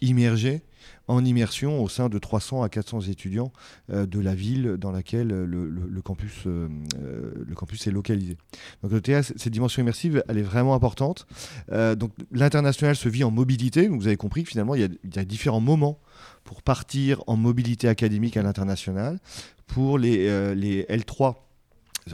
immergés en immersion au sein de 300 à 400 étudiants euh, de la ville dans laquelle le, campus, euh, euh, est localisé. Donc le théâtre, cette dimension immersive, elle est vraiment importante. donc l'international se vit en mobilité. vous avez compris que finalement, il y, a, différents moments pour partir en mobilité académique à l'international. Pour les, les L3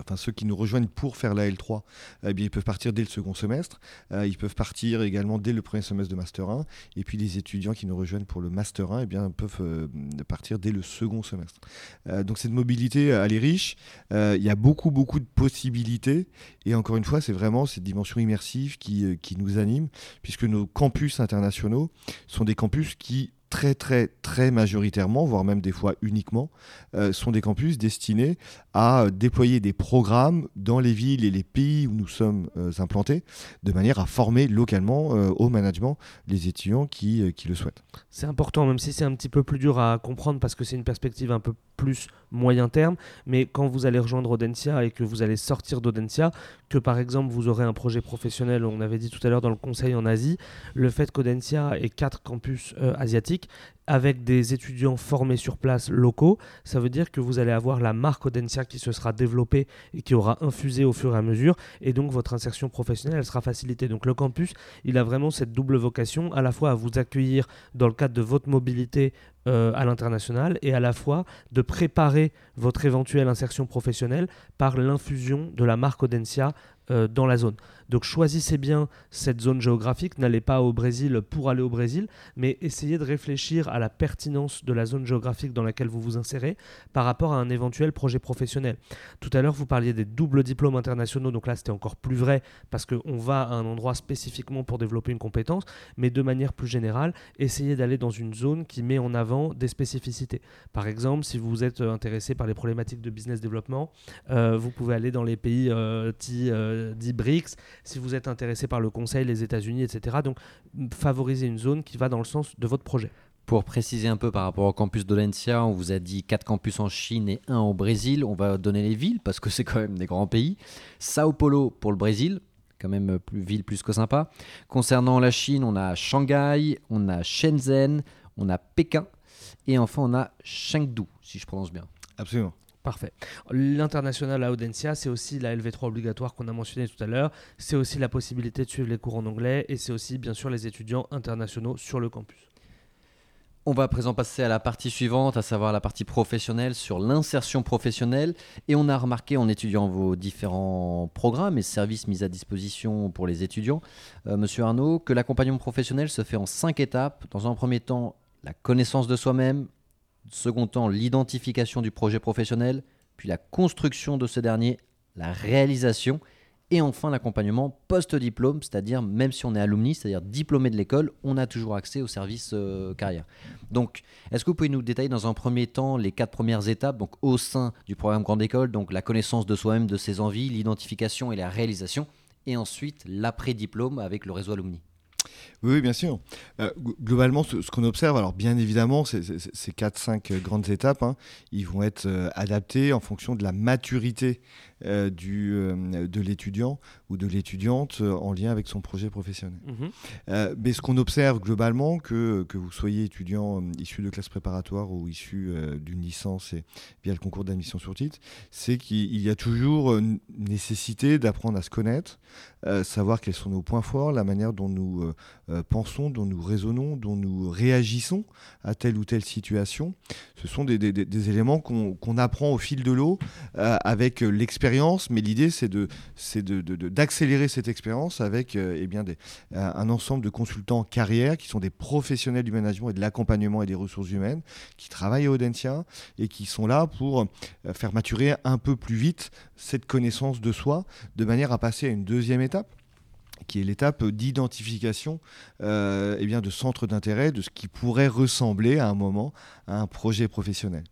enfin ceux qui nous rejoignent pour faire la L3, eh bien, ils peuvent partir dès le second semestre. Euh, ils peuvent partir également dès le premier semestre de Master 1. Et puis les étudiants qui nous rejoignent pour le Master 1 eh bien, peuvent euh, partir dès le second semestre. Euh, donc cette mobilité, elle est riche. Il y a beaucoup, beaucoup de possibilités. Et encore une fois, c'est vraiment cette dimension immersive qui, qui nous anime, puisque nos campus internationaux sont des campus qui très très très majoritairement, voire même des fois uniquement, euh, sont des campus destinés à déployer des programmes dans les villes et les pays où nous sommes euh, implantés, de manière à former localement euh, au management les étudiants qui, qui le souhaitent. C'est important, même si c'est un petit peu plus dur à comprendre parce que c'est une perspective un peu plus moyen terme, mais quand vous allez rejoindre Audencia et que vous allez sortir d'Audencia, que par exemple vous aurez un projet professionnel, on avait dit tout à l'heure dans le conseil en Asie, le fait qu'Audencia ait quatre campus euh, asiatiques, avec des étudiants formés sur place locaux, ça veut dire que vous allez avoir la marque Audencia qui se sera développée et qui aura infusé au fur et à mesure, et donc votre insertion professionnelle elle sera facilitée. Donc le campus, il a vraiment cette double vocation, à la fois à vous accueillir dans le cadre de votre mobilité euh, à l'international et à la fois de préparer votre éventuelle insertion professionnelle par l'infusion de la marque Audencia euh, dans la zone. Donc choisissez bien cette zone géographique, n'allez pas au Brésil pour aller au Brésil, mais essayez de réfléchir à la pertinence de la zone géographique dans laquelle vous vous insérez par rapport à un éventuel projet professionnel. Tout à l'heure, vous parliez des doubles diplômes internationaux, donc là c'était encore plus vrai parce qu'on va à un endroit spécifiquement pour développer une compétence, mais de manière plus générale, essayez d'aller dans une zone qui met en avant des spécificités. Par exemple, si vous êtes intéressé par les problématiques de business développement, euh, vous pouvez aller dans les pays euh, euh BRICS, si vous êtes intéressé par le Conseil, les États-Unis, etc. Donc, favoriser une zone qui va dans le sens de votre projet. Pour préciser un peu par rapport au campus d'Olencia, on vous a dit 4 campus en Chine et 1 au Brésil. On va donner les villes parce que c'est quand même des grands pays. Sao Paulo pour le Brésil, quand même plus, ville plus que sympa. Concernant la Chine, on a Shanghai, on a Shenzhen, on a Pékin et enfin on a Chengdu, si je prononce bien. Absolument. Parfait. L'international à Audencia, c'est aussi la LV3 obligatoire qu'on a mentionné tout à l'heure. C'est aussi la possibilité de suivre les cours en anglais et c'est aussi bien sûr les étudiants internationaux sur le campus. On va à présent passer à la partie suivante, à savoir la partie professionnelle sur l'insertion professionnelle. Et on a remarqué en étudiant vos différents programmes et services mis à disposition pour les étudiants, euh, Monsieur Arnaud, que l'accompagnement professionnel se fait en cinq étapes. Dans un premier temps, la connaissance de soi-même, Second temps, l'identification du projet professionnel, puis la construction de ce dernier, la réalisation, et enfin l'accompagnement post-diplôme, c'est-à-dire même si on est alumni, c'est-à-dire diplômé de l'école, on a toujours accès au service euh, carrière. Donc, est-ce que vous pouvez nous détailler dans un premier temps les quatre premières étapes donc au sein du programme Grande École, donc la connaissance de soi-même, de ses envies, l'identification et la réalisation, et ensuite l'après-diplôme avec le réseau alumni? Oui, bien sûr. Euh, globalement, ce, qu'on observe, alors bien évidemment, ces 4-5 grandes étapes, hein, ils vont être euh, adaptés en fonction de la maturité euh, du, euh, de l'étudiant ou de l'étudiante euh, en lien avec son projet professionnel. Mhm. mais ce qu'on observe globalement, que, que vous soyez étudiant issu de classe préparatoire ou issu d'une licence et via le concours d'admission sur titre, c'est qu'il y a toujours une nécessité d'apprendre à se connaître, savoir quels sont nos points forts, la manière dont nous pensons, dont nous raisonnons, dont nous réagissons à telle ou telle situation. Ce sont des, des, des éléments qu'on apprend au fil de l'eau avec l'expérience mais l'idée c'est d'accélérer cette expérience avec euh, eh un ensemble de consultants carrière qui sont des professionnels du management et de l'accompagnement et des ressources humaines qui travaillent à Audencia et qui sont là pour euh, faire maturer un peu plus vite cette connaissance de soi de manière à passer à une deuxième étape qui est l'étape d'identification euh, eh bien de centres d'intérêt, de ce qui pourrait ressembler à un moment à un projet professionnel.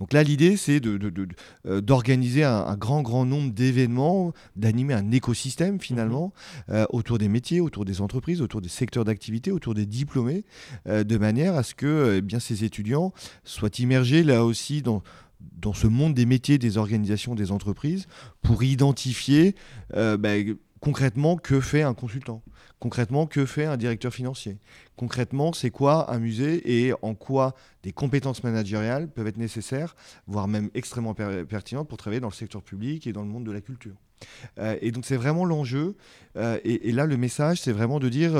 Donc là, l'idée, c'est d'organiser de, de, un, un, grand, grand nombre d'événements, d'animer un écosystème finalement mmh. euh, autour des métiers, autour des entreprises, autour des secteurs d'activité, autour des diplômés, euh, de manière à ce que eh bien, ces étudiants soient immergés là aussi dans dans ce monde des métiers, des organisations, des entreprises, pour identifier euh, bah, concrètement que fait un consultant, concrètement que fait un directeur financier, concrètement c'est quoi un musée et en quoi des compétences managériales peuvent être nécessaires, voire même extrêmement pertinentes pour travailler dans le secteur public et dans le monde de la culture? Euh, et donc c'est vraiment l'enjeu. Euh, et, là, le message, c'est vraiment de dire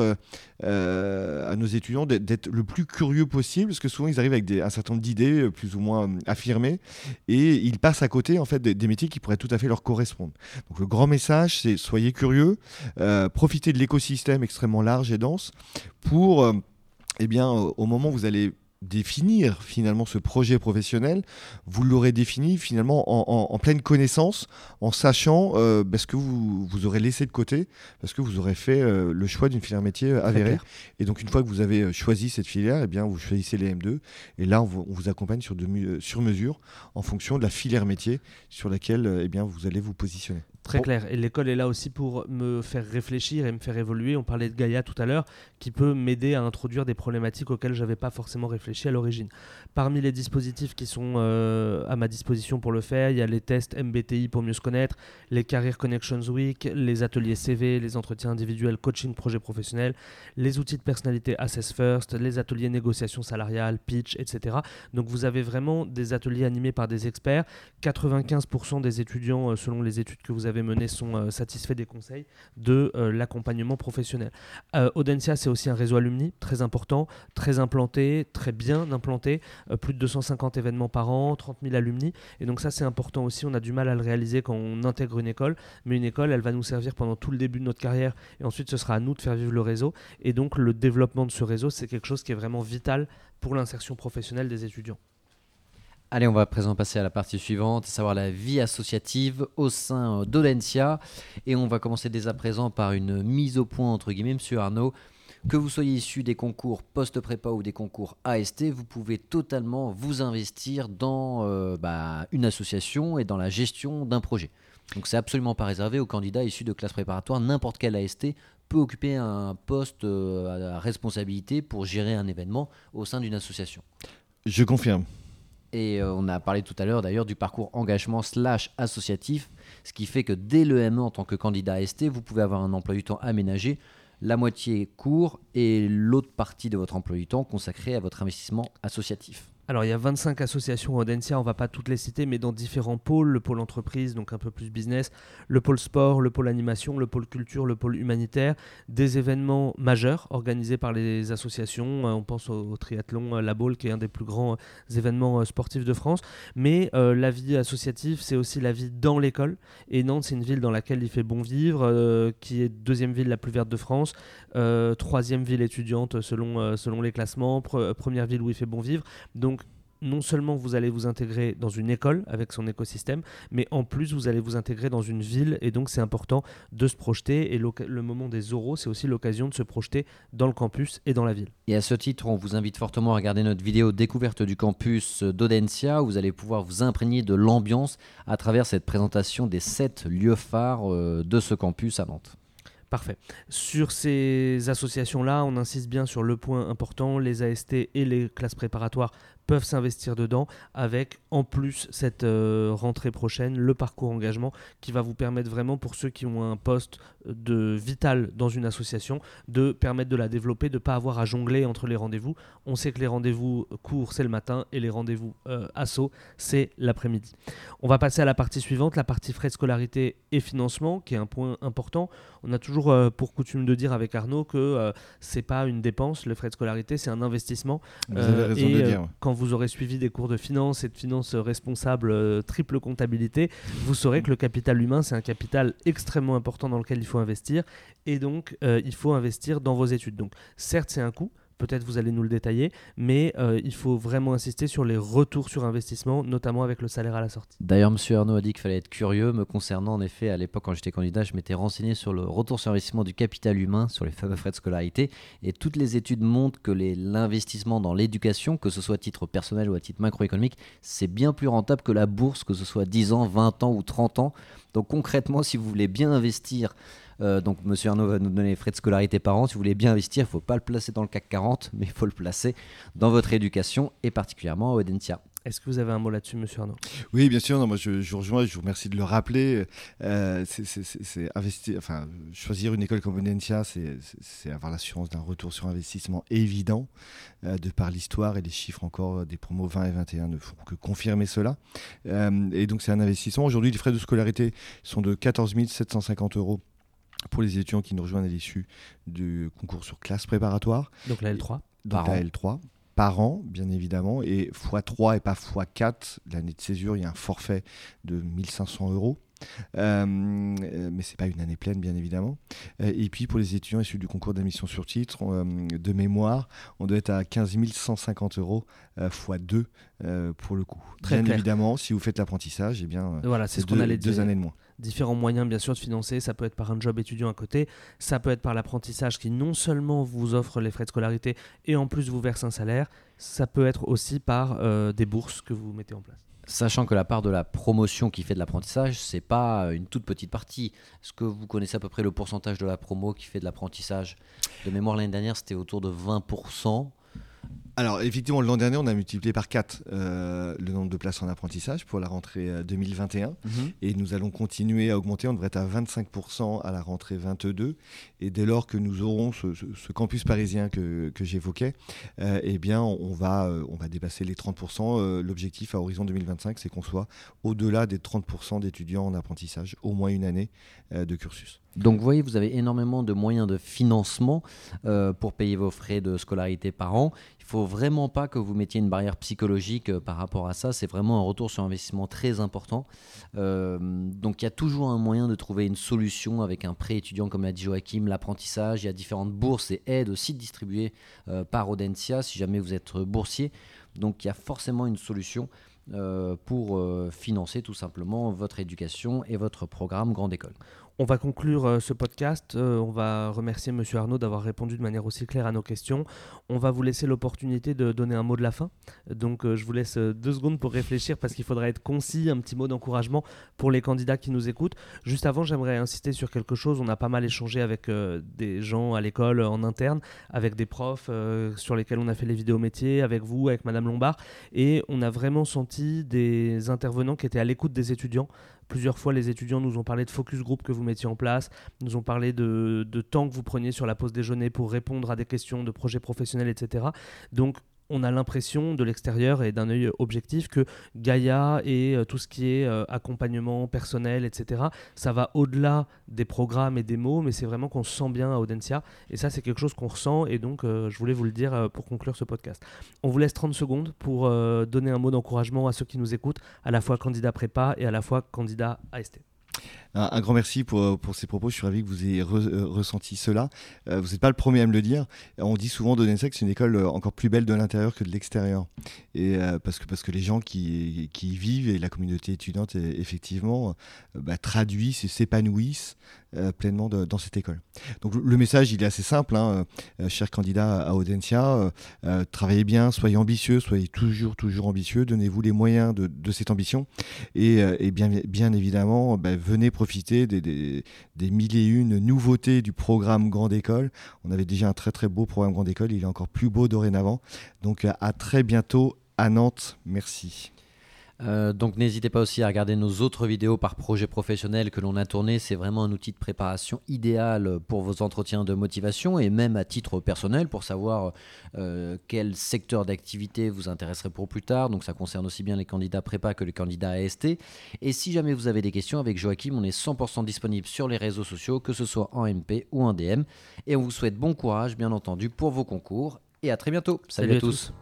euh, à nos étudiants d'être le plus curieux possible, parce que souvent ils arrivent avec un certain nombre d'idées plus ou moins affirmées, et ils passent à côté en fait des, métiers qui pourraient tout à fait leur correspondre. Donc le grand message, c'est soyez curieux, profitez de l'écosystème extrêmement large et dense pour, eh bien, au moment où vous allez définir finalement ce projet professionnel, vous l'aurez défini finalement en, pleine connaissance, en sachant euh, bah, ce que vous, vous aurez laissé de côté, parce que vous aurez fait euh, le choix d'une filière métier euh, avérée. Et donc une fois que vous avez choisi cette filière, eh bien, vous choisissez les M2, et là on vous, accompagne sur, de, sur mesure en fonction de la filière métier sur laquelle eh bien, vous allez vous positionner. Très clair. Et l'école est là aussi pour me faire réfléchir et me faire évoluer. On parlait de Gaïa tout à l'heure, qui peut m'aider à introduire des problématiques auxquelles je n'avais pas forcément réfléchi à l'origine. Parmi les dispositifs qui sont euh, à ma disposition pour le faire, il y a les tests MBTI pour mieux se connaître, les Career Connections Week, les ateliers CV, les entretiens individuels, coaching projet professionnel, les outils de personnalité Assess First, les ateliers négociation salariale, pitch, etc. Donc vous avez vraiment des ateliers animés par des experts. 95% des étudiants, euh, selon les études que vous avez menés sont euh, satisfaits des conseils de l'accompagnement professionnel. Audencia, c'est aussi un réseau alumni très important, très implanté, très bien implanté, plus de 250 événements par an, 30 000 alumni. Et donc ça, c'est important aussi. On a du mal à le réaliser quand on intègre une école, mais une école, elle va nous servir pendant tout le début de notre carrière, et ensuite ce sera à nous de faire vivre le réseau. Et donc le développement de ce réseau, c'est quelque chose qui est vraiment vital pour l'insertion professionnelle des étudiants. Allez, on va à présent passer à la partie suivante, à savoir la vie associative au sein d'Olencia. Et on va commencer dès à présent par une mise au point, entre guillemets, monsieur Arnaud. Que vous soyez issu des concours post-prépa ou des concours AST, vous pouvez totalement vous investir dans euh, bah, une association et dans la gestion d'un projet. Donc c'est absolument pas réservé aux candidats issus de classes préparatoires. N'importe quel AST peut occuper un poste euh, à responsabilité pour gérer un événement au sein d'une association. Je confirme. Et euh, on a parlé tout à l'heure d'ailleurs du parcours engagement slash associatif, ce qui fait que dès le ME en tant que candidat AST, vous pouvez avoir un emploi du temps aménagé, la moitié court et l'autre partie de votre emploi du temps consacré à votre investissement associatif. Alors il y a 25 associations Audencia, on va pas toutes les citer, mais dans différents pôles, le pôle entreprise, donc un peu plus business, le pôle sport, le pôle animation, le pôle culture, le pôle humanitaire, des événements majeurs organisés par les associations, euh, on pense au, triathlon, euh, la Baule qui est un des plus grands euh, événements sportifs de France, mais la vie associative c'est aussi la vie dans l'école, et Nantes c'est une ville dans laquelle il fait bon vivre, qui est deuxième ville la plus verte de France, troisième ville étudiante selon, selon les classements, première ville où il fait bon vivre, donc non seulement vous allez vous intégrer dans une école avec son écosystème, mais en plus vous allez vous intégrer dans une ville et donc c'est important de se projeter et le moment des oraux c'est aussi l'occasion de se projeter dans le campus et dans la ville. Et à ce titre on vous invite fortement à regarder notre vidéo découverte du campus d'Audencia où vous allez pouvoir vous imprégner de l'ambiance à travers cette présentation des sept lieux phares euh, de ce campus à Nantes. Parfait. Sur ces associations-là, on insiste bien sur le point important, les AST et les classes préparatoires peuvent s'investir dedans avec en plus cette euh, rentrée prochaine le parcours engagement qui va vous permettre vraiment pour ceux qui ont un poste de vital dans une association de permettre de la développer, de ne pas avoir à jongler entre les rendez-vous. On sait que les rendez-vous courts c'est le matin et les rendez-vous euh, assaut c'est l'après-midi. On va passer à la partie suivante, la partie frais de scolarité et financement qui est un point important. On a toujours euh, pour coutume de dire avec Arnaud que c'est pas une dépense, le frais de scolarité c'est un investissement. Vous avez raison de dire. Quand vous aurez suivi des cours de finance et de finance responsable euh, triple comptabilité, vous saurez que le capital humain, c'est un capital extrêmement important dans lequel il faut investir. Et donc, euh, il faut investir dans vos études. Donc, certes, c'est un coût peut-être vous allez nous le détailler, mais euh, il faut vraiment insister sur les retours sur investissement, notamment avec le salaire à la sortie. D'ailleurs, M. Arnaud a dit qu'il fallait être curieux. Me concernant, en effet, à l'époque, quand j'étais candidat, je m'étais renseigné sur le retour sur investissement du capital humain, sur les fameux frais de scolarité. Et toutes les études montrent que l'investissement dans l'éducation, que ce soit à titre personnel ou à titre macroéconomique, c'est bien plus rentable que la bourse, que ce soit 10 ans, 20 ans ou 30 ans. Donc concrètement, si vous voulez bien investir euh, donc, Monsieur Arnaud va nous donner les frais de scolarité par an. Si vous voulez bien investir, il ne faut pas le placer dans le CAC 40, mais il faut le placer dans votre éducation et particulièrement à Audencia. Est-ce que vous avez un mot là-dessus, monsieur Arnaud? Oui, bien sûr. Non, moi, je, je, vous rejoins. Je vous remercie de le rappeler. Euh, c'est investir, enfin, choisir une école comme Audencia, c'est avoir l'assurance d'un retour sur investissement évident, euh, de par l'histoire et les chiffres encore des promos 20 et 21 ne font que confirmer cela. et donc, c'est un investissement. Aujourd'hui, les frais de scolarité sont de 14 750 euros pour les étudiants qui nous rejoignent à l'issue du concours sur classe préparatoire. Donc la L3 Donc la L3 par an, bien évidemment, et x3 et pas x4, l'année de césure, il y a un forfait de 1500 euros. Euh, mais c'est pas une année pleine, bien évidemment. Euh, et puis pour les étudiants issus du concours d'admission sur titre, euh, de mémoire, on doit être à 15 150 euros x 2 pour le coup. Très bien évidemment, si vous faites l'apprentissage, eh bien, voilà, c'est ce qu'on allait deux années de moins différents moyens bien sûr de financer. Ça peut être par un job étudiant à côté, ça peut être par l'apprentissage qui non seulement vous offre les frais de scolarité et en plus vous verse un salaire, ça peut être aussi par euh, des bourses que vous mettez en place. Sachant que la part de la promotion qui fait de l'apprentissage, c'est pas une toute petite partie. Est-ce que vous connaissez à peu près le pourcentage de la promo qui fait de l'apprentissage? De mémoire l'année dernière, c'était autour de 20%. Alors, effectivement, l'an dernier, on a multiplié par 4 euh, le nombre de places en apprentissage pour la rentrée 2021. Euh, mhm. Et nous allons continuer à augmenter. On devrait être à 25% à la rentrée 22. Et dès lors que nous aurons ce, campus parisien que, j'évoquais, euh, eh bien, on va, on va dépasser les 30%. L'objectif à horizon 2025, c'est qu'on soit au-delà des 30% d'étudiants en apprentissage, au moins une année de cursus. Donc vous voyez, vous avez énormément de moyens de financement pour payer vos frais de scolarité par an faut vraiment pas que vous mettiez une barrière psychologique euh, par rapport à ça. C'est vraiment un retour sur investissement très important. Euh, donc il y a toujours un moyen de trouver une solution avec un prêt étudiant, comme l'a dit Joachim, l'apprentissage. Il y a différentes bourses et aides aussi distribuées euh, par Audencia si jamais vous êtes boursier. Donc il y a forcément une solution pour financer tout simplement votre éducation et votre programme Grande École. On va conclure euh, ce podcast. Euh, on va remercier Monsieur Arnaud d'avoir répondu de manière aussi claire à nos questions. On va vous laisser l'opportunité de donner un mot de la fin. Donc euh, je vous laisse deux secondes pour réfléchir parce qu'il faudra être concis, un petit mot d'encouragement pour les candidats qui nous écoutent. Juste avant, j'aimerais insister sur quelque chose. On a pas mal échangé avec des gens à l'école en interne, avec des profs sur lesquels on a fait les vidéos métiers, avec vous, avec Madame Lombard, et on a vraiment senti des intervenants qui étaient à l'écoute des étudiants. Plusieurs fois, les étudiants nous ont parlé de focus group que vous mettiez en place, nous ont parlé de, temps que vous preniez sur la pause déjeuner pour répondre à des questions de projets professionnels, etc. on a l'impression de l'extérieur et d'un œil objectif que Gaïa et euh, tout ce qui est euh, accompagnement personnel, etc., ça va au-delà des programmes et des mots, mais c'est vraiment qu'on se sent bien à Audencia. Et ça, c'est quelque chose qu'on ressent. Et donc, euh, je voulais vous le dire pour conclure ce podcast. On vous laisse 30 secondes pour donner un mot d'encouragement à ceux qui nous écoutent, à la fois candidat prépa et à la fois candidat AST. Un, grand merci pour, pour, ces propos. Je suis ravi que vous ayez euh, ressenti cela. Euh, vous n'êtes pas le premier à me le dire. On dit souvent de que c'est une école euh, encore plus belle de l'intérieur que de l'extérieur. Parce, que, parce que les gens qui, qui, y vivent et la communauté étudiante, effectivement, bah, traduisent et s'épanouissent pleinement dans cette école. Donc le message, il est assez simple, hein, chers candidats à Audencia. travaillez bien, soyez ambitieux, soyez toujours, toujours ambitieux. Donnez-vous les moyens de, de cette ambition. Et, et bien, bien évidemment, bah, venez profiter des, des, mille et une nouveautés du programme Grande École. On avait déjà un très très beau programme Grande École, il est encore plus beau dorénavant. Donc à très bientôt à Nantes. Merci. Euh, donc n'hésitez pas aussi à regarder nos autres vidéos par projet professionnel que l'on a tourné. C'est vraiment un outil de préparation idéal pour vos entretiens de motivation et même à titre personnel pour savoir euh, quel secteur d'activité vous intéresserait pour plus tard. Donc ça concerne aussi bien les candidats prépa que les candidats AST. Et si jamais vous avez des questions avec Joachim, on est 100% disponible sur les réseaux sociaux, que ce soit en MP ou en DM. Et on vous souhaite bon courage, bien entendu, pour vos concours. Et à très bientôt. Salut, à, tous.